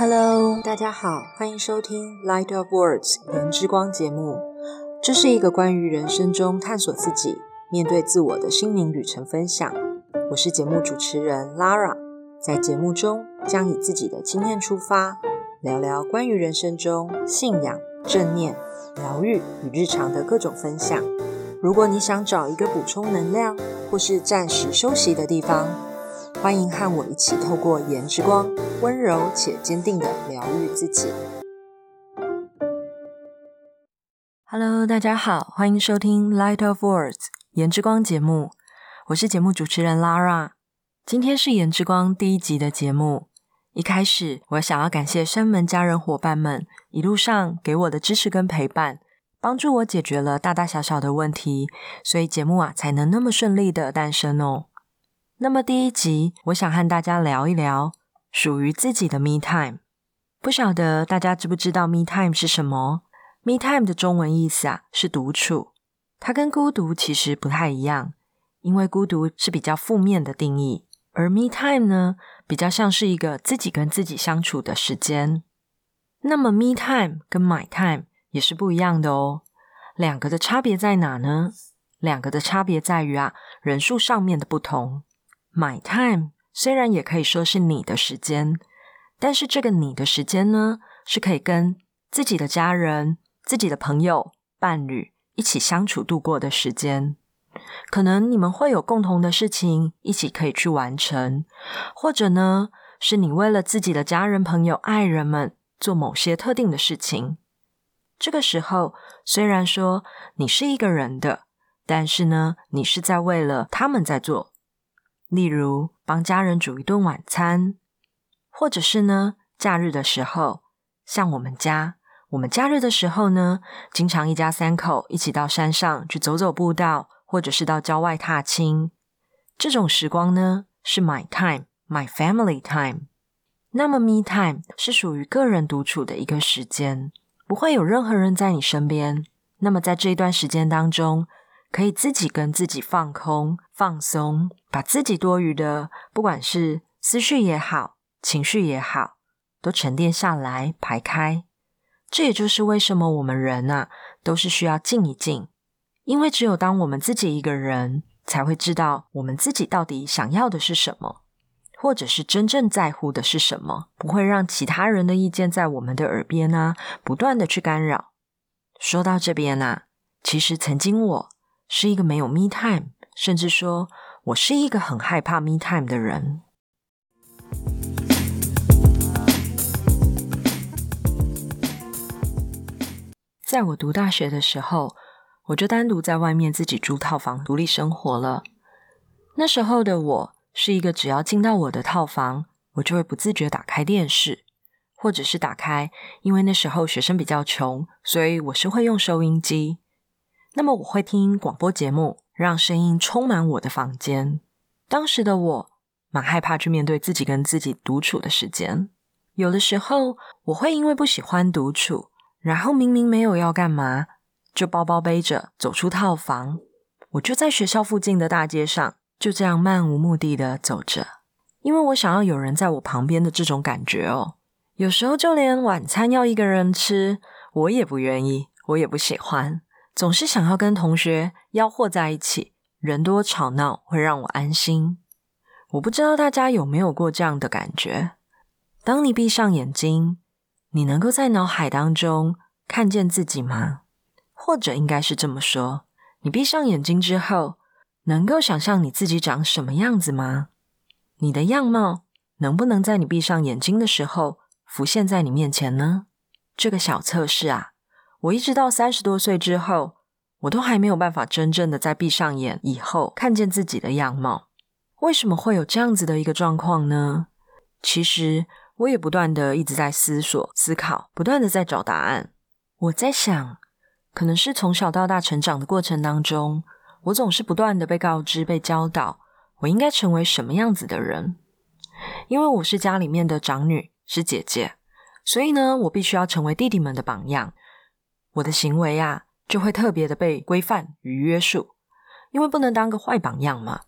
Hello，大家好，欢迎收听《Light of Words》言之光节目。这是一个关于人生中探索自己、面对自我的心灵旅程分享。我是节目主持人 Lara，在节目中将以自己的经验出发，聊聊关于人生中信仰、正念、疗愈与日常的各种分享。如果你想找一个补充能量或是暂时休息的地方，欢迎和我一起透过颜之光，温柔且坚定的疗愈自己。Hello，大家好，欢迎收听《Light of Words》颜之光节目，我是节目主持人 Lara。今天是颜之光第一集的节目。一开始，我想要感谢山门家人伙伴们一路上给我的支持跟陪伴。帮助我解决了大大小小的问题，所以节目啊才能那么顺利的诞生哦。那么第一集，我想和大家聊一聊属于自己的 me time。不晓得大家知不知道 me time 是什么？me time 的中文意思啊是独处，它跟孤独其实不太一样，因为孤独是比较负面的定义，而 me time 呢比较像是一个自己跟自己相处的时间。那么 me time 跟 my time。也是不一样的哦。两个的差别在哪呢？两个的差别在于啊，人数上面的不同。My time 虽然也可以说是你的时间，但是这个你的时间呢，是可以跟自己的家人、自己的朋友、伴侣一起相处度过的时间。可能你们会有共同的事情一起可以去完成，或者呢，是你为了自己的家人、朋友、爱人们做某些特定的事情。这个时候，虽然说你是一个人的，但是呢，你是在为了他们在做。例如，帮家人煮一顿晚餐，或者是呢，假日的时候，像我们家，我们假日的时候呢，经常一家三口一起到山上去走走步道，或者是到郊外踏青。这种时光呢，是 my time，my family time。那么 me time 是属于个人独处的一个时间。不会有任何人在你身边，那么在这一段时间当中，可以自己跟自己放空、放松，把自己多余的，不管是思绪也好、情绪也好，都沉淀下来、排开。这也就是为什么我们人啊，都是需要静一静，因为只有当我们自己一个人，才会知道我们自己到底想要的是什么。或者是真正在乎的是什么，不会让其他人的意见在我们的耳边呢，不断的去干扰。说到这边呢，其实曾经我是一个没有 me time，甚至说我是一个很害怕 me time 的人。在我读大学的时候，我就单独在外面自己租套房，独立生活了。那时候的我。是一个只要进到我的套房，我就会不自觉打开电视，或者是打开，因为那时候学生比较穷，所以我是会用收音机。那么我会听广播节目，让声音充满我的房间。当时的我蛮害怕去面对自己跟自己独处的时间，有的时候我会因为不喜欢独处，然后明明没有要干嘛，就包包背着走出套房，我就在学校附近的大街上。就这样漫无目的的走着，因为我想要有人在我旁边的这种感觉哦。有时候就连晚餐要一个人吃，我也不愿意，我也不喜欢，总是想要跟同学吆喝在一起，人多吵闹会让我安心。我不知道大家有没有过这样的感觉？当你闭上眼睛，你能够在脑海当中看见自己吗？或者应该是这么说：你闭上眼睛之后。能够想象你自己长什么样子吗？你的样貌能不能在你闭上眼睛的时候浮现在你面前呢？这个小测试啊，我一直到三十多岁之后，我都还没有办法真正的在闭上眼以后看见自己的样貌。为什么会有这样子的一个状况呢？其实我也不断的一直在思索、思考，不断的在找答案。我在想，可能是从小到大成长的过程当中。我总是不断的被告知、被教导，我应该成为什么样子的人。因为我是家里面的长女，是姐姐，所以呢，我必须要成为弟弟们的榜样。我的行为啊，就会特别的被规范与约束，因为不能当个坏榜样嘛。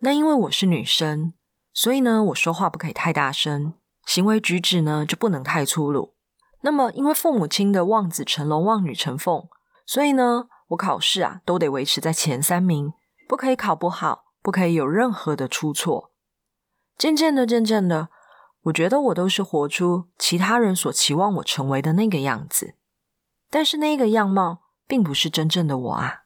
那因为我是女生，所以呢，我说话不可以太大声，行为举止呢就不能太粗鲁。那么，因为父母亲的望子成龙、望女成凤，所以呢，我考试啊都得维持在前三名，不可以考不好，不可以有任何的出错。渐渐的，渐渐的，我觉得我都是活出其他人所期望我成为的那个样子，但是那个样貌并不是真正的我啊。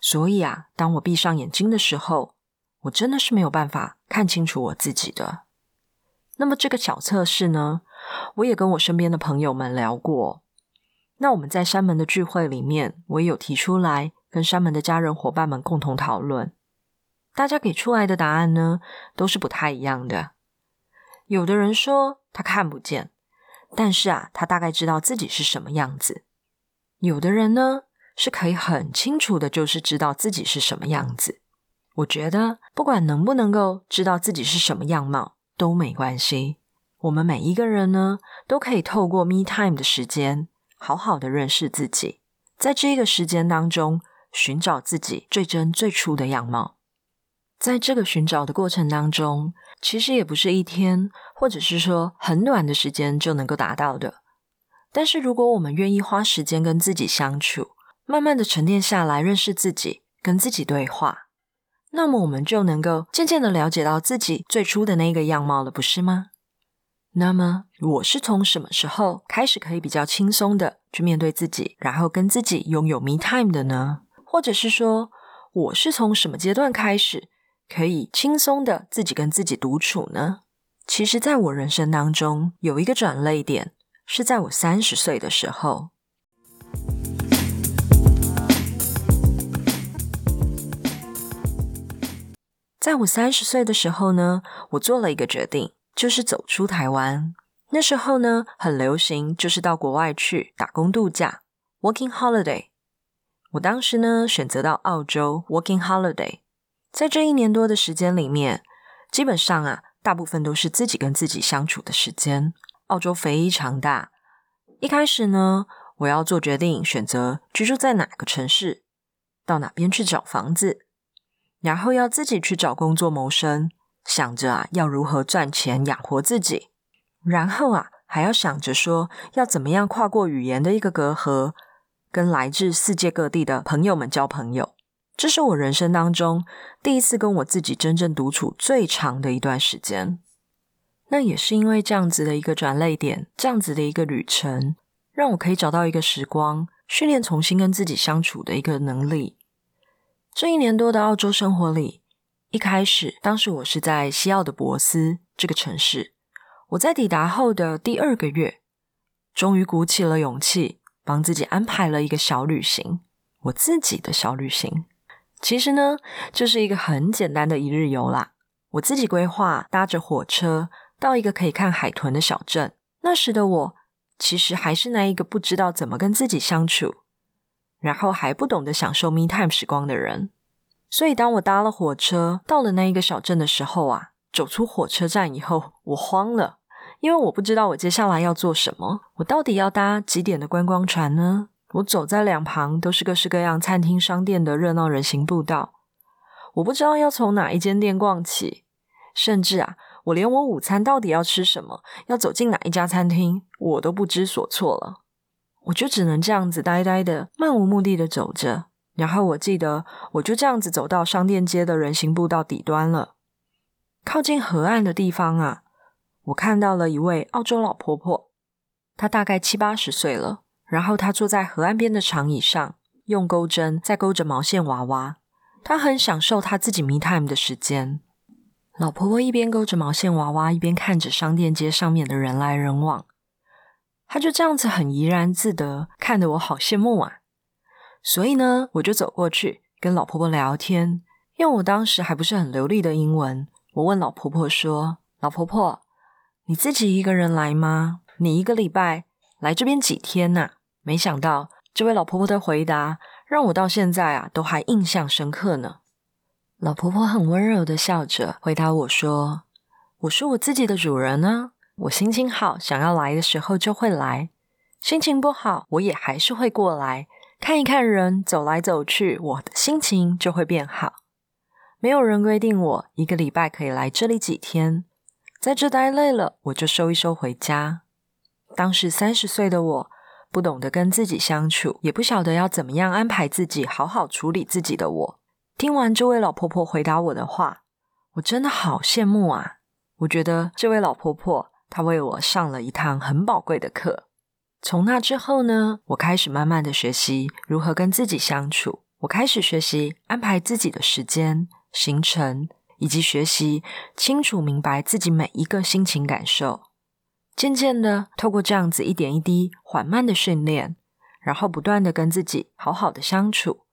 所以啊，当我闭上眼睛的时候，我真的是没有办法看清楚我自己的。那么这个小测试呢，我也跟我身边的朋友们聊过。那我们在山门的聚会里面，我也有提出来跟山门的家人伙伴们共同讨论。大家给出来的答案呢，都是不太一样的。有的人说他看不见，但是啊，他大概知道自己是什么样子。有的人呢。是可以很清楚的，就是知道自己是什么样子。我觉得不管能不能够知道自己是什么样貌都没关系。我们每一个人呢，都可以透过 me time 的时间，好好的认识自己，在这个时间当中寻找自己最真最初的样貌。在这个寻找的过程当中，其实也不是一天，或者是说很短的时间就能够达到的。但是如果我们愿意花时间跟自己相处，慢慢的沉淀下来，认识自己，跟自己对话，那么我们就能够渐渐的了解到自己最初的那个样貌了，不是吗？那么我是从什么时候开始可以比较轻松的去面对自己，然后跟自己拥有 me time 的呢？或者是说，我是从什么阶段开始可以轻松的自己跟自己独处呢？其实，在我人生当中有一个转泪点，是在我三十岁的时候。在我三十岁的时候呢，我做了一个决定，就是走出台湾。那时候呢，很流行，就是到国外去打工度假 （working holiday）。我当时呢，选择到澳洲 （working holiday）。在这一年多的时间里面，基本上啊，大部分都是自己跟自己相处的时间。澳洲非常大，一开始呢，我要做决定，选择居住在哪个城市，到哪边去找房子。然后要自己去找工作谋生，想着啊要如何赚钱养活自己，然后啊还要想着说要怎么样跨过语言的一个隔阂，跟来自世界各地的朋友们交朋友。这是我人生当中第一次跟我自己真正独处最长的一段时间。那也是因为这样子的一个转泪点，这样子的一个旅程，让我可以找到一个时光，训练重新跟自己相处的一个能力。这一年多的澳洲生活里，一开始，当时我是在西澳的博斯这个城市。我在抵达后的第二个月，终于鼓起了勇气，帮自己安排了一个小旅行，我自己的小旅行。其实呢，就是一个很简单的一日游啦。我自己规划，搭着火车到一个可以看海豚的小镇。那时的我，其实还是那一个不知道怎么跟自己相处。然后还不懂得享受 me time 时光的人，所以当我搭了火车到了那一个小镇的时候啊，走出火车站以后，我慌了，因为我不知道我接下来要做什么。我到底要搭几点的观光船呢？我走在两旁都是各式各样餐厅、商店的热闹人行步道，我不知道要从哪一间店逛起，甚至啊，我连我午餐到底要吃什么，要走进哪一家餐厅，我都不知所措了。我就只能这样子呆呆的、漫无目的的走着，然后我记得我就这样子走到商店街的人行步道底端了，靠近河岸的地方啊，我看到了一位澳洲老婆婆，她大概七八十岁了，然后她坐在河岸边的长椅上，用钩针在钩着毛线娃娃，她很享受她自己 me time 的时间。老婆婆一边勾着毛线娃娃，一边看着商店街上面的人来人往。她就这样子很怡然自得，看得我好羡慕啊！所以呢，我就走过去跟老婆婆聊天，用我当时还不是很流利的英文，我问老婆婆说：“老婆婆，你自己一个人来吗？你一个礼拜来这边几天呐？”没想到这位老婆婆的回答让我到现在啊都还印象深刻呢。老婆婆很温柔的笑着回答我说：“我是我自己的主人呢。”我心情好，想要来的时候就会来；心情不好，我也还是会过来看一看人，走来走去，我的心情就会变好。没有人规定我一个礼拜可以来这里几天，在这待累了，我就收一收回家。当时三十岁的我，不懂得跟自己相处，也不晓得要怎么样安排自己，好好处理自己的我。听完这位老婆婆回答我的话，我真的好羡慕啊！我觉得这位老婆婆她为我上了一堂很宝贵的课。从那之后呢，我开始慢慢的学习如何跟自己相处。我开始学习安排自己的时间、行程，以及学习清楚明白自己每一个心情感受。渐渐的，透过这样子一点一滴缓慢的训练，然后不断的跟自己好好的相处，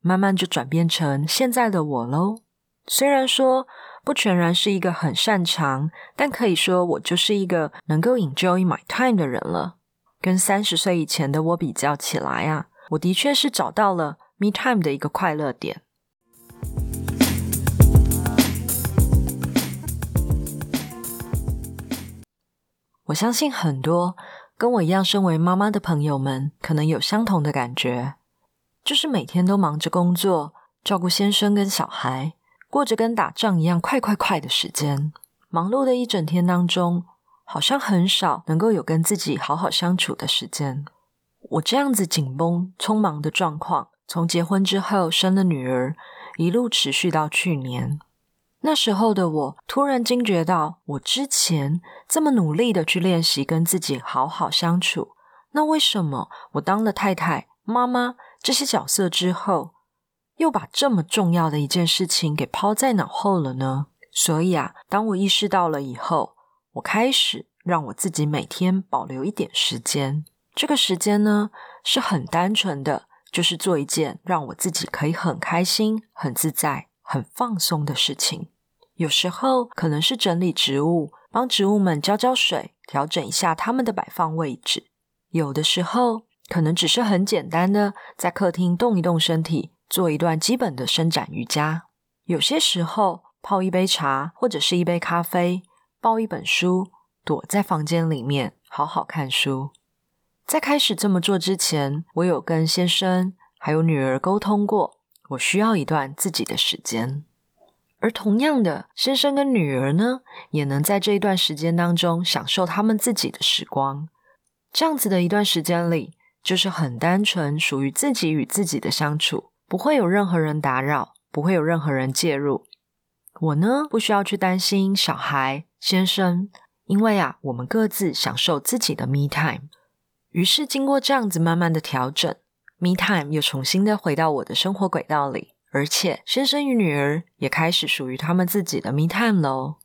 慢慢就转变成现在的我喽。虽然说不全然是一个很擅长，但可以说我就是一个能够 enjoy my time 的人了。跟三十岁以前的我比较起来啊，我的确是找到了 me time 的一个快乐点。我相信很多跟我一样身为妈妈的朋友们，可能有相同的感觉，就是每天都忙着工作，照顾先生跟小孩，过着跟打仗一样快快快的时间，忙碌的一整天当中。好像很少能够有跟自己好好相处的时间。我这样子紧绷、匆忙的状况，从结婚之后生了女儿，一路持续到去年。那时候的我突然惊觉到，我之前这么努力的去练习跟自己好好相处，那为什么我当了太太、妈妈这些角色之后，又把这么重要的一件事情给抛在脑后了呢？所以啊，当我意识到了以后，我开始让我自己每天保留一点时间，这个时间呢是很单纯的，就是做一件让我自己可以很开心、很自在、很放松的事情。有时候可能是整理植物，帮植物们浇浇水，调整一下它们的摆放位置；有的时候可能只是很简单的在客厅动一动身体，做一段基本的伸展瑜伽；有些时候泡一杯茶或者是一杯咖啡。抱一本书，躲在房间里面好好看书。在开始这么做之前，我有跟先生还有女儿沟通过，我需要一段自己的时间。而同样的，先生跟女儿呢，也能在这一段时间当中享受他们自己的时光。这样子的一段时间里，就是很单纯，属于自己与自己的相处，不会有任何人打扰，不会有任何人介入。我呢，不需要去担心小孩。先生，因为啊，我们各自享受自己的 me time。于是经过这样子慢慢的调整，me time 又重新的回到我的生活轨道里，而且先生与女儿也开始属于他们自己的 me time 喽。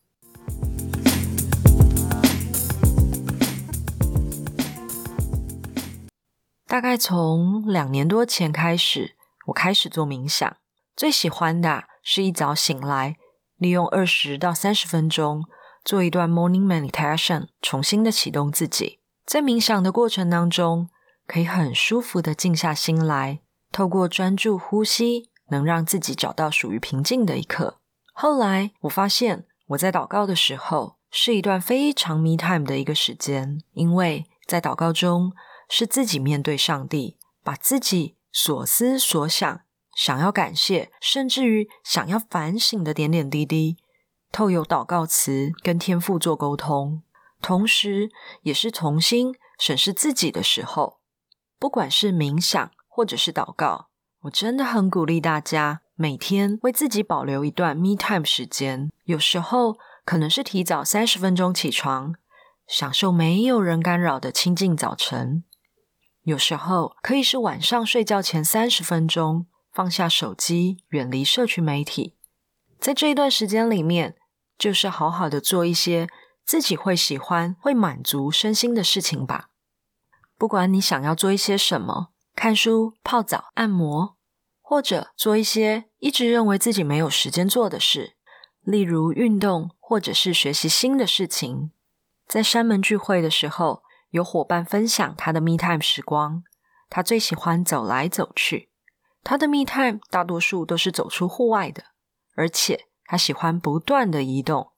大概从两年多前开始，我开始做冥想，最喜欢的是一早醒来，利用二十到三十分钟。做一段 morning meditation，重新的启动自己。在冥想的过程当中，可以很舒服的静下心来，透过专注呼吸，能让自己找到属于平静的一刻。后来我发现，我在祷告的时候，是一段非常 me time 的一个时间，因为在祷告中是自己面对上帝，把自己所思所想、想要感谢，甚至于想要反省的点点滴滴。透有祷告词跟天父做沟通，同时也是重新审视自己的时候。不管是冥想或者是祷告，我真的很鼓励大家每天为自己保留一段 me time 时间。有时候可能是提早三十分钟起床，享受没有人干扰的清静早晨；有时候可以是晚上睡觉前三十分钟，放下手机，远离社群媒体，在这一段时间里面。就是好好的做一些自己会喜欢、会满足身心的事情吧。不管你想要做一些什么，看书、泡澡、按摩，或者做一些一直认为自己没有时间做的事，例如运动，或者是学习新的事情。在山门聚会的时候，有伙伴分享他的 me time 时光，他最喜欢走来走去。他的 me time 大多数都是走出户外的，而且。他喜欢不断的移动，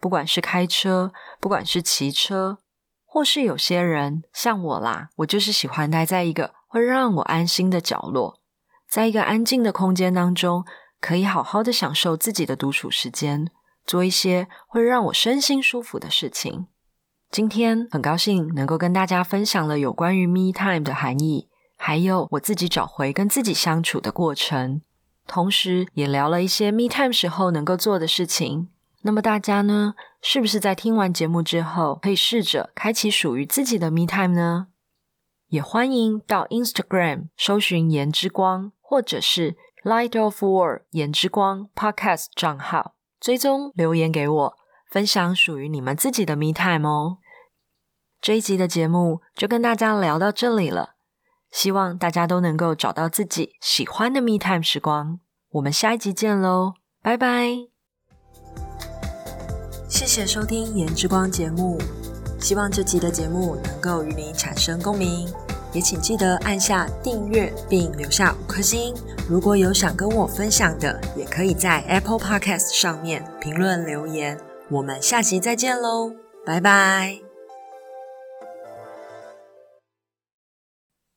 不管是开车，不管是骑车，或是有些人像我啦，我就是喜欢待在一个会让我安心的角落，在一个安静的空间当中，可以好好的享受自己的独处时间，做一些会让我身心舒服的事情。今天很高兴能够跟大家分享了有关于 me time 的含义，还有我自己找回跟自己相处的过程，同时也聊了一些 me time 时候能够做的事情。那么大家呢，是不是在听完节目之后，可以试着开启属于自己的 me time 呢？也欢迎到 Instagram 搜寻“颜之光”或者是 “Light of War” 颜之光 Podcast 账号，追踪留言给我。分享属于你们自己的 me time 哦。这一集的节目就跟大家聊到这里了，希望大家都能够找到自己喜欢的 me time 时光。我们下一集见喽，拜拜！谢谢收听《颜之光》节目，希望这集的节目能够与你产生共鸣，也请记得按下订阅并留下五颗星。如果有想跟我分享的，也可以在 Apple Podcast 上面评论留言。我们下期再见喽，拜拜。